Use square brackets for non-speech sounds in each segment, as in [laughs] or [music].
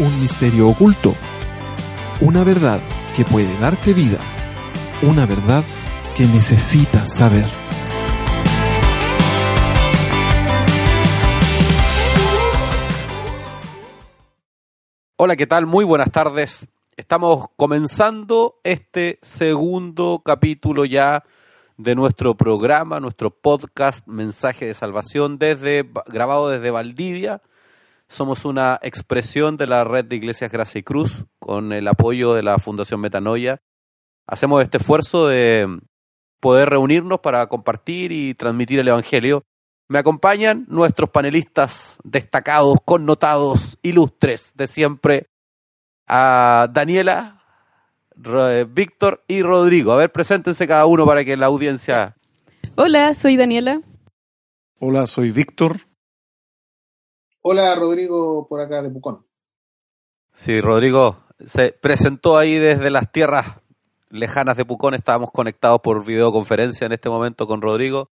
un misterio oculto, una verdad que puede darte vida, una verdad que necesitas saber. Hola, ¿qué tal? Muy buenas tardes. Estamos comenzando este segundo capítulo ya de nuestro programa, nuestro podcast Mensaje de Salvación desde grabado desde Valdivia. Somos una expresión de la red de Iglesias Gracia y Cruz con el apoyo de la Fundación Metanoia. Hacemos este esfuerzo de poder reunirnos para compartir y transmitir el Evangelio. Me acompañan nuestros panelistas destacados, connotados, ilustres de siempre, a Daniela, Víctor y Rodrigo. A ver, preséntense cada uno para que la audiencia... Hola, soy Daniela. Hola, soy Víctor. Hola, Rodrigo, por acá de Pucón. Sí, Rodrigo se presentó ahí desde las tierras lejanas de Pucón. Estábamos conectados por videoconferencia en este momento con Rodrigo.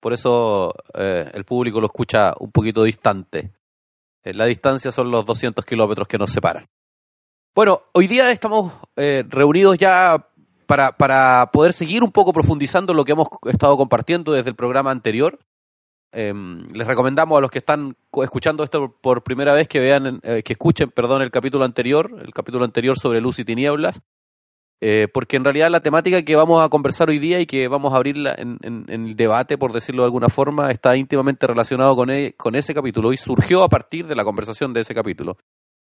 Por eso eh, el público lo escucha un poquito distante. La distancia son los 200 kilómetros que nos separan. Bueno, hoy día estamos eh, reunidos ya para, para poder seguir un poco profundizando lo que hemos estado compartiendo desde el programa anterior. Em, les recomendamos a los que están escuchando esto por primera vez que vean, eh, que escuchen, perdón, el capítulo anterior, el capítulo anterior sobre luz y tinieblas, eh, porque en realidad la temática que vamos a conversar hoy día y que vamos a abrir en, el debate, por decirlo de alguna forma, está íntimamente relacionado con, e, con ese capítulo y surgió a partir de la conversación de ese capítulo.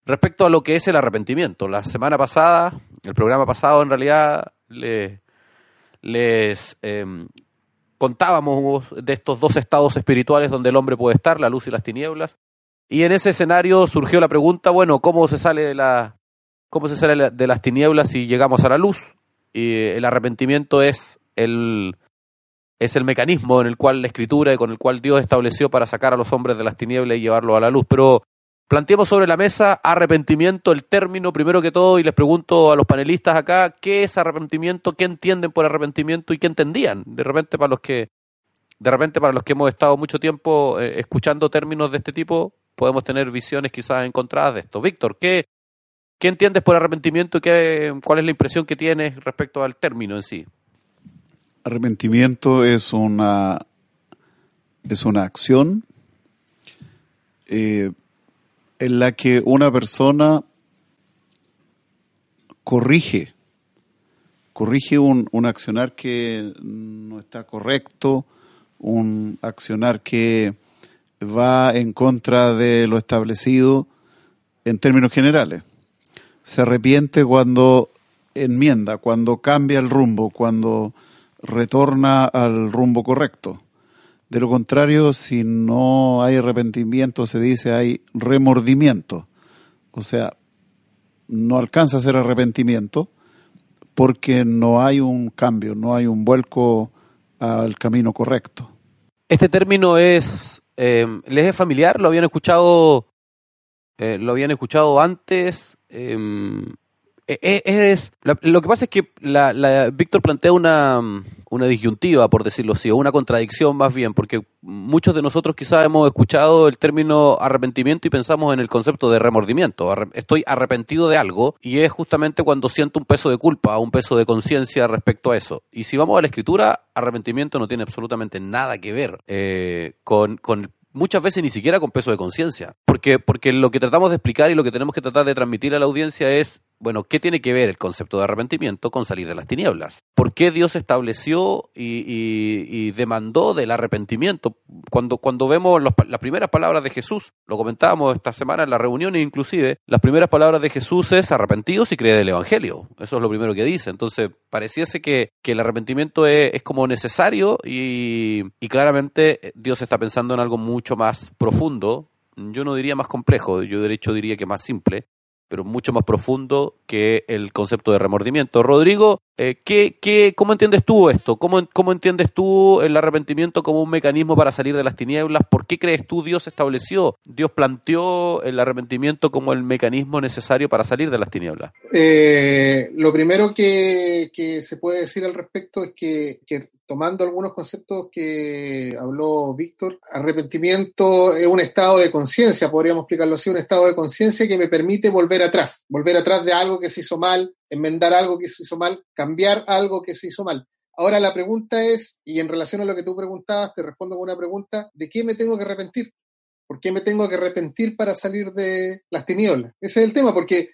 Respecto a lo que es el arrepentimiento, la semana pasada, el programa pasado en realidad les, les em, contábamos de estos dos estados espirituales donde el hombre puede estar, la luz y las tinieblas. Y en ese escenario surgió la pregunta, bueno, ¿cómo se sale de, la, cómo se sale de las tinieblas si llegamos a la luz? Y el arrepentimiento es el, es el mecanismo en el cual la escritura y con el cual Dios estableció para sacar a los hombres de las tinieblas y llevarlos a la luz. Pero Planteemos sobre la mesa arrepentimiento, el término primero que todo, y les pregunto a los panelistas acá, ¿qué es arrepentimiento? ¿Qué entienden por arrepentimiento y qué entendían? De repente para los que, de repente para los que hemos estado mucho tiempo eh, escuchando términos de este tipo, podemos tener visiones quizás encontradas de esto. Víctor, ¿qué, qué entiendes por arrepentimiento y qué, cuál es la impresión que tienes respecto al término en sí? Arrepentimiento es una, es una acción eh, en la que una persona corrige, corrige un, un, accionar que no está correcto, un accionar que va en contra de lo establecido en términos generales. Se arrepiente cuando enmienda, cuando cambia el rumbo, cuando retorna al rumbo correcto. De lo contrario, si no hay arrepentimiento, se dice hay remordimiento. O sea, no alcanza a ser arrepentimiento porque no hay un cambio, no hay un vuelco al camino correcto. Este término es, eh, ¿les es familiar? ¿Lo habían escuchado, eh, lo habían escuchado antes? Eh, es, lo que pasa es que la, Víctor plantea una, una, disyuntiva, por decirlo así, o una contradicción más bien, porque muchos de nosotros quizás hemos escuchado el término arrepentimiento y pensamos en el concepto de remordimiento. Estoy arrepentido de algo y es justamente cuando siento un peso de culpa, un peso de conciencia respecto a eso. Y si vamos a la escritura, arrepentimiento no tiene absolutamente nada que ver eh, con, con muchas veces ni siquiera con peso de conciencia. Porque, porque lo que tratamos de explicar y lo que tenemos que tratar de transmitir a la audiencia es bueno, ¿qué tiene que ver el concepto de arrepentimiento con salir de las tinieblas? ¿Por qué Dios estableció y, demandó del arrepentimiento? Cuando, cuando vemos las primeras palabras de Jesús, lo comentábamos esta semana en la reunión inclusive, las primeras palabras de Jesús es arrepentidos y cree del Evangelio. Eso es lo primero que dice. Entonces, pareciese que, el arrepentimiento es, como necesario y, y claramente Dios está pensando en algo mucho más profundo yo no diría más complejo, yo de hecho diría que más simple, pero mucho más profundo que el concepto de remordimiento. Rodrigo, eh, ¿qué, qué, cómo entiendes tú esto? ¿Cómo, ¿Cómo entiendes tú el arrepentimiento como un mecanismo para salir de las tinieblas? ¿Por qué crees tú Dios estableció, Dios planteó el arrepentimiento como el mecanismo necesario para salir de las tinieblas? Eh, lo primero que, que, se puede decir al respecto es que, que tomando algunos conceptos que habló Víctor, arrepentimiento es un estado de conciencia, podríamos explicarlo así, un estado de conciencia que me permite volver atrás, volver atrás de algo que se hizo mal, enmendar algo que se hizo mal, cambiar algo que se hizo mal. Ahora la pregunta es, y en relación a lo que tú preguntabas, te respondo con una pregunta, ¿de qué me tengo que arrepentir? ¿Por qué me tengo que arrepentir para salir de las tinieblas? Ese es el tema, porque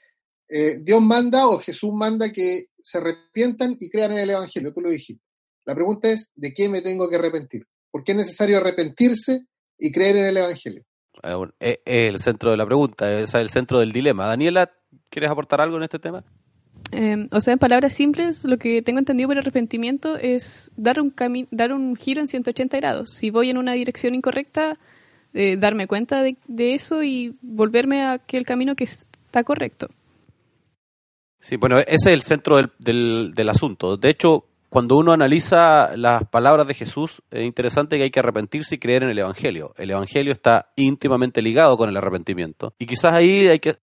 eh, Dios manda o Jesús manda que se arrepientan y crean en el Evangelio, tú lo dijiste. La pregunta es, ¿de qué me tengo que arrepentir? ¿Por qué es necesario arrepentirse y creer en el Evangelio? Es el centro de la pregunta, es el centro del dilema. Daniela, ¿quieres aportar algo en este tema? Eh, o sea, en palabras simples, lo que tengo entendido por arrepentimiento es dar un, dar un giro en 180 grados. Si voy en una dirección incorrecta, eh, darme cuenta de, eso y volverme a aquel camino que está correcto. Sí, bueno, ese es el centro del, del, del asunto. De hecho, cuando uno analiza las palabras de Jesús, es interesante que hay que arrepentirse y creer en el Evangelio. El Evangelio está íntimamente ligado con el arrepentimiento. Y quizás ahí hay que...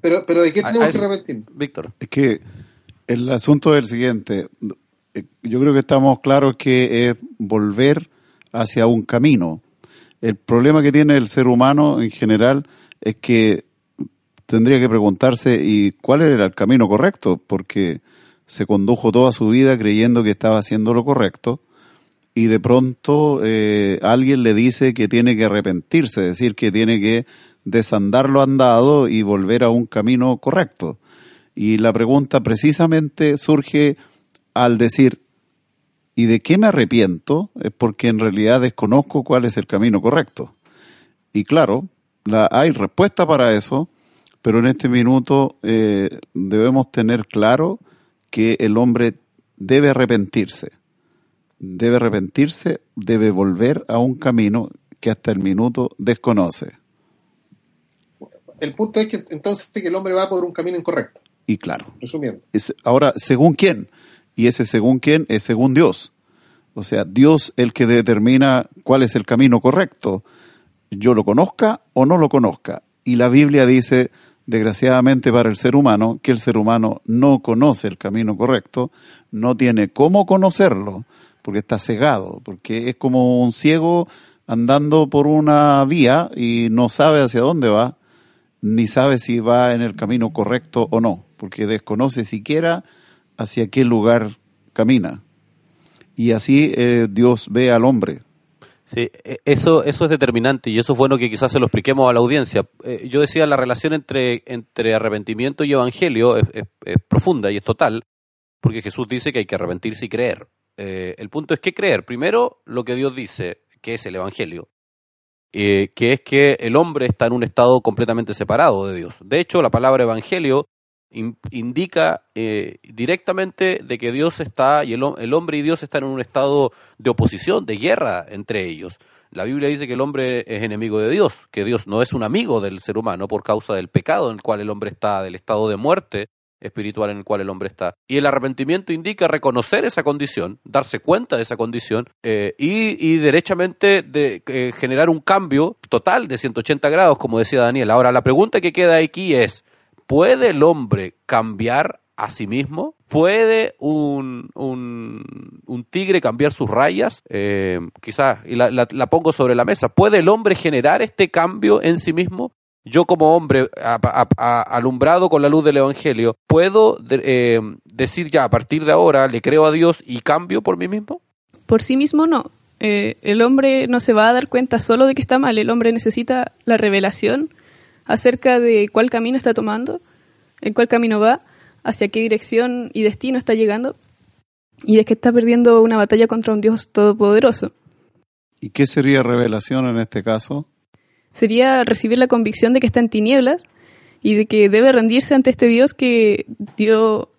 pero, pero, ¿de qué tenemos que arrepentir? Víctor. Es que el asunto es el siguiente. Eh, yo creo que estamos claros que es volver hacia un camino. El problema que tiene el ser humano en general es que tendría que preguntarse y cuál era el camino correcto, porque se condujo toda su vida creyendo que estaba haciendo lo correcto y de pronto eh, alguien le dice que tiene que arrepentirse, es decir, que tiene que desandar lo andado y volver a un camino correcto. Y la pregunta precisamente surge al decir, ¿y de qué me arrepiento? Es porque en realidad desconozco cuál es el camino correcto. Y claro, la, hay respuesta para eso, pero en este minuto eh, debemos tener claro que el hombre debe arrepentirse. Debe arrepentirse, debe volver a un camino que hasta el minuto desconoce. El punto es que entonces que el hombre va por un camino incorrecto. Y claro. Resumiendo. ahora, ¿según quién? Y ese según quién es según Dios. O sea, Dios el que determina cuál es el camino correcto. Yo lo conozca o no lo conozca. Y la Biblia dice, desgraciadamente para el ser humano, que el ser humano no conoce el camino correcto, no tiene cómo conocerlo, porque está cegado, porque es como un ciego andando por una vía y no sabe hacia dónde va, ni sabe si va en el camino correcto o no, porque desconoce siquiera hacia qué lugar camina. Y así eh, Dios ve al hombre, Sí, e, eso, eso es determinante y eso es bueno que quizás se lo expliquemos a la audiencia. Eh, yo decía, la relación entre, entre arrepentimiento y evangelio es, profunda y es total, porque Jesús dice que hay que arrepentirse y creer. Eh, el punto es que creer, primero, lo que Dios dice, que es el evangelio, eh, que es que el hombre está en un estado completamente separado de Dios. De hecho, la palabra evangelio indica eh, directamente de que Dios está, y el, hombre y Dios están en un estado de oposición, de guerra entre ellos. La Biblia dice que el hombre es enemigo de Dios, que Dios no es un amigo del ser humano por causa del pecado en el cual el hombre está, del estado de muerte espiritual en el cual el hombre está. Y el arrepentimiento indica reconocer esa condición, darse cuenta de esa condición eh, y, y, derechamente de, eh, generar un cambio total de 180 grados, como decía Daniel. Ahora, la pregunta que queda aquí es, ¿Puede el hombre cambiar a sí mismo? ¿Puede un, un, tigre cambiar sus rayas? Eh, quizás, y la, la, pongo sobre la mesa, ¿puede el hombre generar este cambio en sí mismo? Yo como hombre alumbrado con la luz del Evangelio, ¿puedo eh, decir ya a partir de ahora le creo a Dios y cambio por mí mismo? Por sí mismo no. Eh, el hombre no se va a dar cuenta solo de que está mal, el hombre necesita la revelación acerca de cuál camino está tomando, en cuál camino va, hacia qué dirección y destino está llegando, y de que está perdiendo una batalla contra un Dios todopoderoso. ¿Y qué sería revelación en este caso? Sería recibir la convicción de que está en tinieblas y de que debe rendirse ante este Dios que dio,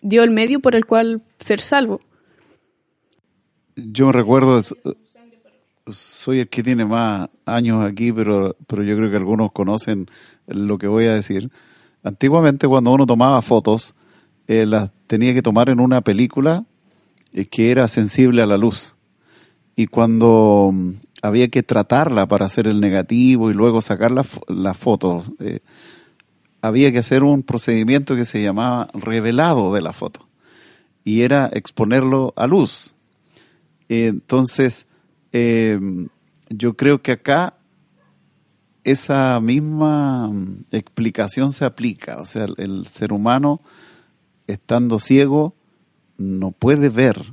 dio el medio por el cual ser salvo. Yo me recuerdo, soy el que tiene más años aquí, pero, pero yo creo que algunos conocen lo que voy a decir. Antiguamente cuando uno tomaba fotos, eh, las tenía que tomar en una película eh, que era sensible a la luz. Y cuando mm, había que tratarla para hacer el negativo y luego sacar las la fotos, eh, había que hacer un procedimiento que se llamaba revelado de la foto. Y era exponerlo a luz. entonces, eh, yo creo que acá esa misma mm, explicación se aplica. O sea, el ser humano, estando ciego, no puede ver,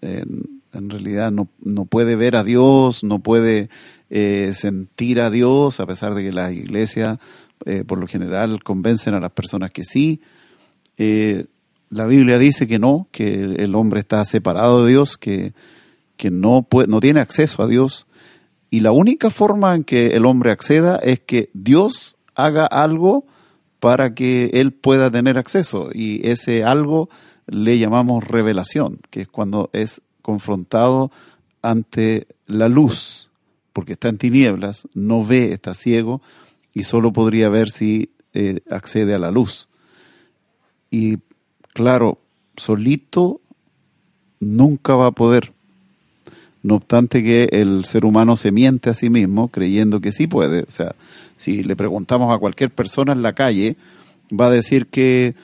en realidad no, no, puede ver a Dios, no puede eh, sentir a Dios, a pesar de que las iglesias eh, por lo general convencen a las personas que sí. Eh, la Biblia dice que no, que el hombre está separado de Dios, que, que no, no tiene acceso a Dios. Y la única forma en que el hombre acceda es que Dios haga algo para que él pueda tener acceso. Y ese algo le llamamos revelación, que es cuando es confrontado ante la luz, porque está en tinieblas, no ve, está ciego y solo podría ver si eh, accede a la luz. Y claro, solito nunca va a poder. No obstante que el ser humano se miente a sí mismo creyendo que sí puede. O sea, si le preguntamos a cualquier persona en la calle, va a decir que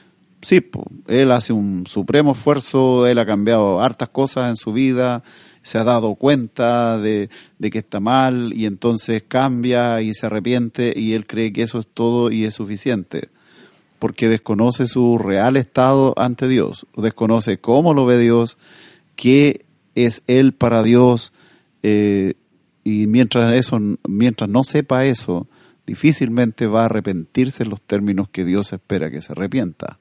sí, él hace un supremo esfuerzo, él ha cambiado hartas cosas en su vida, se ha dado cuenta de, de, que está mal y entonces cambia y se arrepiente y él cree que eso es todo y es suficiente, porque desconoce su real estado ante Dios, desconoce cómo lo ve Dios, qué es él para Dios eh, y mientras eso, mientras no sepa eso, difícilmente va a arrepentirse en los términos que Dios espera que se arrepienta.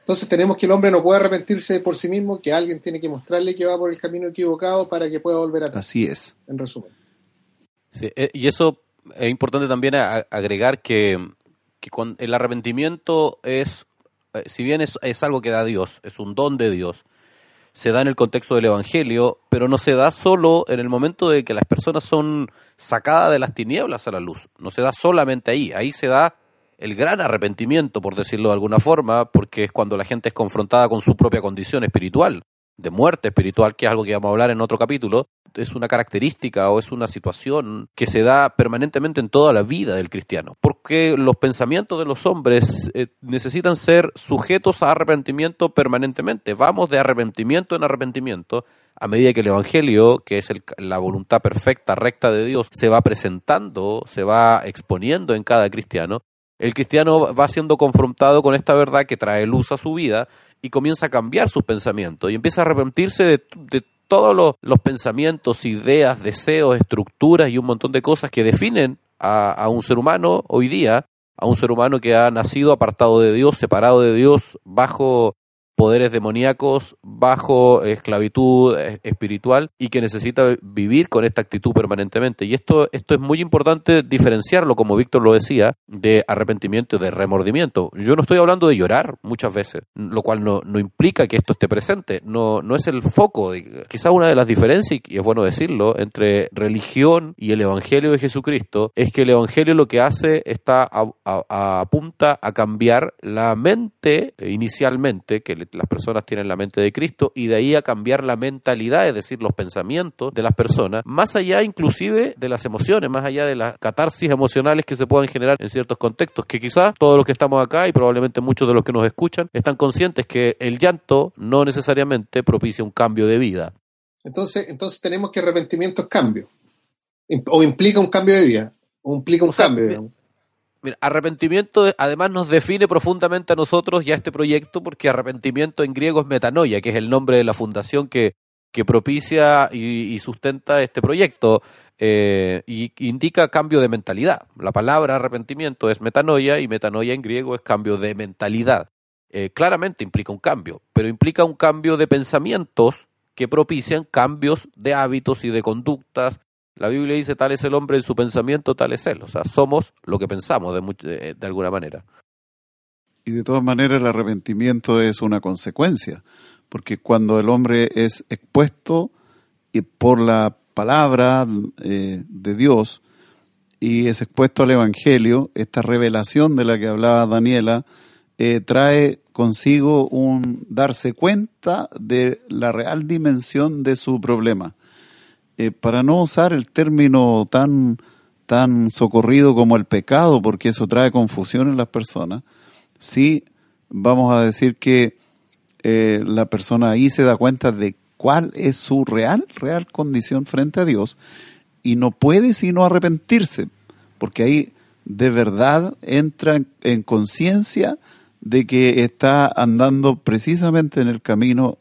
Entonces tenemos que el hombre no puede arrepentirse por sí mismo, que alguien tiene que mostrarle que va por el camino equivocado para que pueda volver a Así es. En resumen. Sí, eh, y eso es importante también agregar que, que el arrepentimiento es, eh, si bien es, es algo que da Dios, es un don de Dios, se da en el contexto del Evangelio, pero no se da solo en el momento de que las personas son sacadas de las tinieblas a la luz. No se da solamente ahí. Ahí se da el gran arrepentimiento, por decirlo de alguna forma, porque es cuando la gente es confrontada con su propia condición espiritual, de muerte espiritual, que es algo que vamos a hablar en otro capítulo, es una característica o es una situación que se da permanentemente en toda la vida del cristiano, porque los pensamientos de los hombres eh, necesitan ser sujetos a arrepentimiento permanentemente. Vamos de arrepentimiento en arrepentimiento a medida que el Evangelio, que es la voluntad perfecta, recta de Dios, se va presentando, se va exponiendo en cada cristiano, el cristiano va siendo confrontado con esta verdad que trae luz a su vida y comienza a cambiar sus pensamientos y empieza a arrepentirse de, todos los, pensamientos, ideas, deseos, estructuras y un montón de cosas que definen a, a un ser humano hoy día, a un ser humano que ha nacido apartado de Dios, separado de Dios, bajo poderes demoníacos bajo esclavitud eh, espiritual y que necesita vivir con esta actitud permanentemente. Y esto, esto es muy importante diferenciarlo, como Víctor lo decía, de arrepentimiento de remordimiento. Yo no estoy hablando de llorar muchas veces, lo cual no, no implica que esto esté presente, no, no es el foco. Quizás una de las diferencias, y es bueno decirlo, entre religión y el Evangelio de Jesucristo es que el Evangelio lo que hace está apunta a cambiar la mente inicialmente, que las personas tienen la mente de Cristo y de ahí a cambiar la mentalidad, es decir, los pensamientos de las personas, más allá inclusive de las emociones, más allá de las catarsis emocionales que se puedan generar en ciertos contextos, que quizás todos los que estamos acá y probablemente muchos de los que nos escuchan están conscientes que el llanto no necesariamente propicia un cambio de vida. Entonces, entonces tenemos que arrepentimiento es cambio, o implica un cambio de vida, o implica un cambio. Arrepentimiento además nos define profundamente a nosotros y a este proyecto porque arrepentimiento en griego es metanoia, que es el nombre de la fundación que, que propicia y, sustenta este proyecto eh, y indica cambio de mentalidad. La palabra arrepentimiento es metanoia y metanoia en griego es cambio de mentalidad. Eh, claramente implica un cambio, pero implica un cambio de pensamientos que propician cambios de hábitos y de conductas la Biblia dice, tal es el hombre en su pensamiento, tal es él. O sea, somos lo que pensamos de, de, alguna manera. Y de todas maneras el arrepentimiento es una consecuencia, porque cuando el hombre es expuesto por la palabra eh, de Dios y es expuesto al Evangelio, esta revelación de la que hablaba Daniela, eh, trae consigo un darse cuenta de la real dimensión de su problema eh, para no usar el término tan, tan socorrido como el pecado, porque eso trae confusión en las personas, sí vamos a decir que eh, la persona ahí se da cuenta de cuál es su real, real condición frente a Dios y no puede sino arrepentirse, porque ahí de verdad entra en, en conciencia de que está andando precisamente en el camino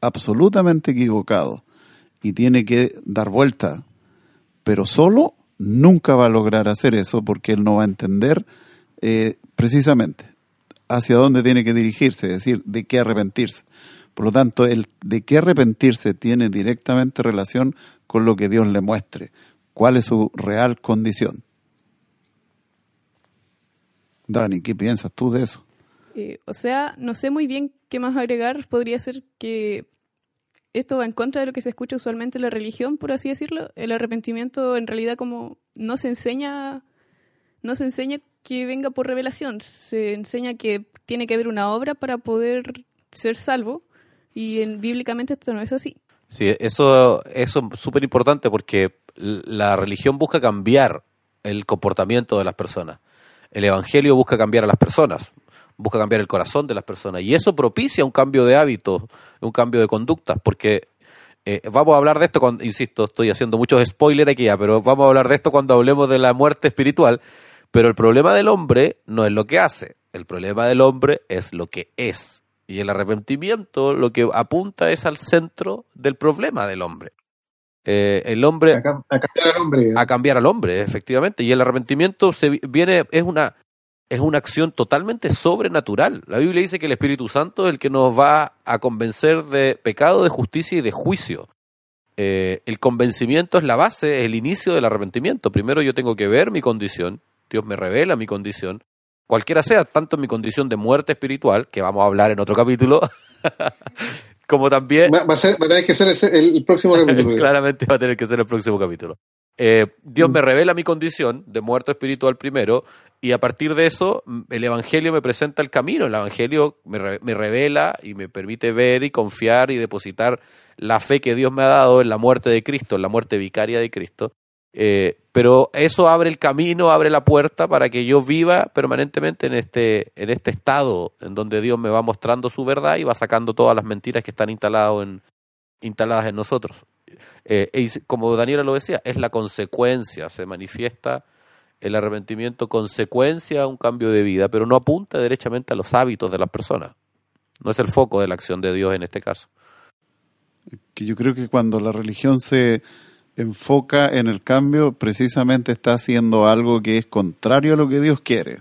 absolutamente equivocado y tiene que dar vuelta, pero solo nunca va a lograr hacer eso porque él no va a entender eh, precisamente hacia dónde tiene que dirigirse, es decir, de qué arrepentirse. Por lo tanto, el de qué arrepentirse tiene directamente relación con lo que Dios le muestre, cuál es su real condición. Dani, ¿qué piensas tú de eso? Eh, o sea, no sé muy bien qué más agregar. Podría ser que esto va en contra de lo que se escucha usualmente en la religión, por así decirlo. El arrepentimiento en realidad como no se enseña, no se enseña que venga por revelación, se enseña que tiene que haber una obra para poder ser salvo y en, bíblicamente esto no es así. Sí, eso, eso es súper importante porque la religión busca cambiar el comportamiento de las personas. El Evangelio busca cambiar a las personas, busca cambiar el corazón de las personas y eso propicia un cambio de hábitos, un cambio de conductas, porque eh, vamos a hablar de esto, cuando, insisto, estoy haciendo muchos spoilers aquí ya, pero vamos a hablar de esto cuando hablemos de la muerte espiritual, pero el problema del hombre no es lo que hace, el problema del hombre es lo que es. Y el arrepentimiento lo que apunta es al centro del problema del hombre. Eh, el hombre A, cam- a cambiar al hombre. a cambiar al hombre, efectivamente. Y el arrepentimiento se vi- viene, es una, es una acción totalmente sobrenatural. La Biblia dice que el Espíritu Santo es el que nos va a convencer de pecado, de justicia y de juicio. Eh, el convencimiento es la base, es el inicio del arrepentimiento. Primero yo tengo que ver mi condición, Dios me revela mi condición, cualquiera sea, tanto mi condición de muerte espiritual, que vamos a hablar en otro capítulo, [laughs] como también Va, va a ser, va a tener que ser el próximo [laughs] capítulo. Claramente va a tener que ser el próximo capítulo. Eh, Dios Mm. me revela mi condición de muerto espiritual primero y a partir de eso mm, el Evangelio me presenta el camino. El Evangelio me, re- me revela y me permite ver y confiar y depositar la fe que Dios me ha dado en la muerte de Cristo, en la muerte vicaria de Cristo. Eh, pero eso abre el camino, abre la puerta para que yo viva permanentemente en este, en este estado en donde Dios me va mostrando su verdad y va sacando todas las mentiras que están instalado en, instaladas en nosotros. Eh, como Daniela lo decía, es la consecuencia, se manifiesta el arrepentimiento consecuencia a un cambio de vida, pero no apunta derechamente a los hábitos de las personas. No es el foco de la acción de Dios en este caso. que yo creo que cuando la religión se enfoca en el cambio, precisamente está haciendo algo que es contrario a lo que Dios quiere,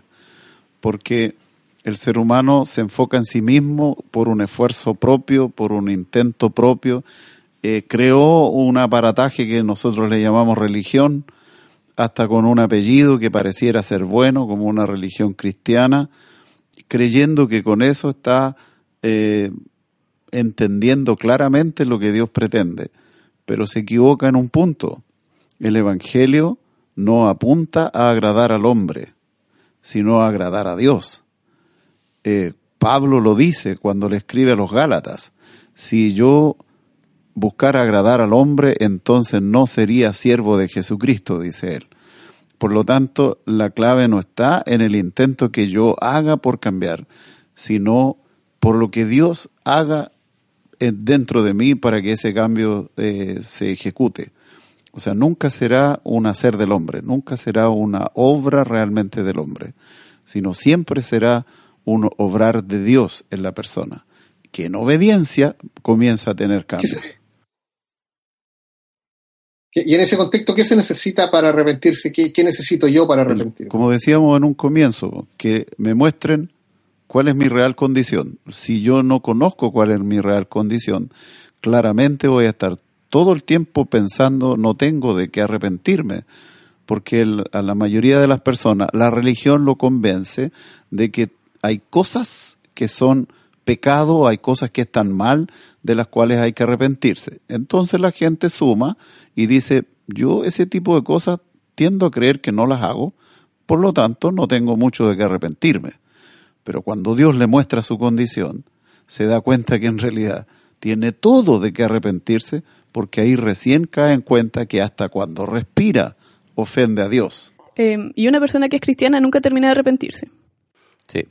porque el ser humano se enfoca en sí mismo por un esfuerzo propio, por un intento propio, eh, creó un aparataje que nosotros le llamamos religión, hasta con un apellido que pareciera ser bueno, como una religión cristiana, creyendo que con eso está eh, entendiendo claramente lo que Dios pretende, pero se equivoca en un punto. El Evangelio no apunta a agradar al hombre, sino a agradar a Dios. Eh, Pablo lo dice cuando le escribe a los Gálatas, si yo buscara agradar al hombre, entonces no sería siervo de Jesucristo, dice él. Por lo tanto, la clave no está en el intento que yo haga por cambiar, sino por lo que Dios haga eh, dentro de mí para que ese cambio eh, se ejecute. O sea, nunca será un hacer del hombre, nunca será una obra realmente del hombre, sino siempre será un obrar de Dios en la persona, que en obediencia comienza a tener ¿Qué cambios. Se- ¿Qué- Y en ese contexto, ¿qué se necesita para arrepentirse? ¿Qué, qué necesito yo para arrepentirme? Como decíamos en un comienzo, que me muestren cuál es mi real condición. Si yo no conozco cuál es mi real condición, claramente voy a estar todo el tiempo pensando no tengo de qué arrepentirme, porque el- a la mayoría de las personas la religión lo convence de que hay cosas que son pecado, hay cosas que están mal, de las cuales hay que arrepentirse. Entonces la gente suma y dice, yo ese tipo de cosas tiendo a creer que no las hago, por lo tanto no tengo mucho de qué arrepentirme. Pero cuando Dios le muestra su condición, se da cuenta que en realidad tiene todo de qué arrepentirse, porque ahí recién cae en cuenta que hasta cuando respira ofende a Dios. Eh, y una persona que es cristiana nunca termina de arrepentirse. Sí.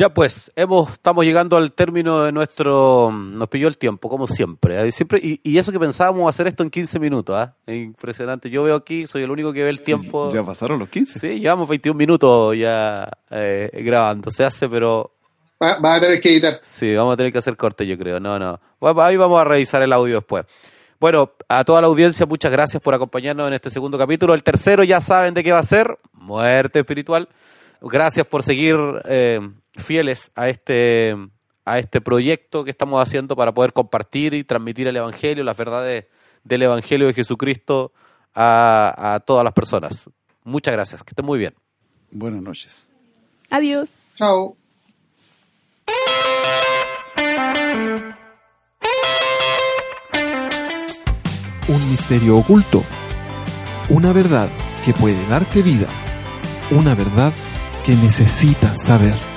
Ya pues, hemos, estamos llegando al término de nuestro... Nos pilló el tiempo, como siempre. ¿eh? siempre y, y eso que pensábamos hacer esto en 15 minutos. ¿ah? Es Impresionante. Yo veo aquí, soy el único que ve el tiempo. Ya pasaron los 15. Sí, llevamos 21 minutos ya eh, grabando. Se hace, pero Va, va a tener que editar. Sí, vamos a tener que hacer corte, yo creo. No, no. Bueno, ahí vamos a revisar el audio después. Bueno, a toda la audiencia, muchas gracias por acompañarnos en este segundo capítulo. El tercero ya saben de qué va a ser, muerte espiritual. Gracias por seguir eh, fieles a este, a este proyecto que estamos haciendo para poder compartir y transmitir el Evangelio, las verdades del Evangelio de Jesucristo a, a todas las personas. Muchas gracias, que estén muy bien. Buenas noches. Adiós. Chao. Un misterio oculto. Una verdad que puede darte vida. Una verdad que necesitas saber.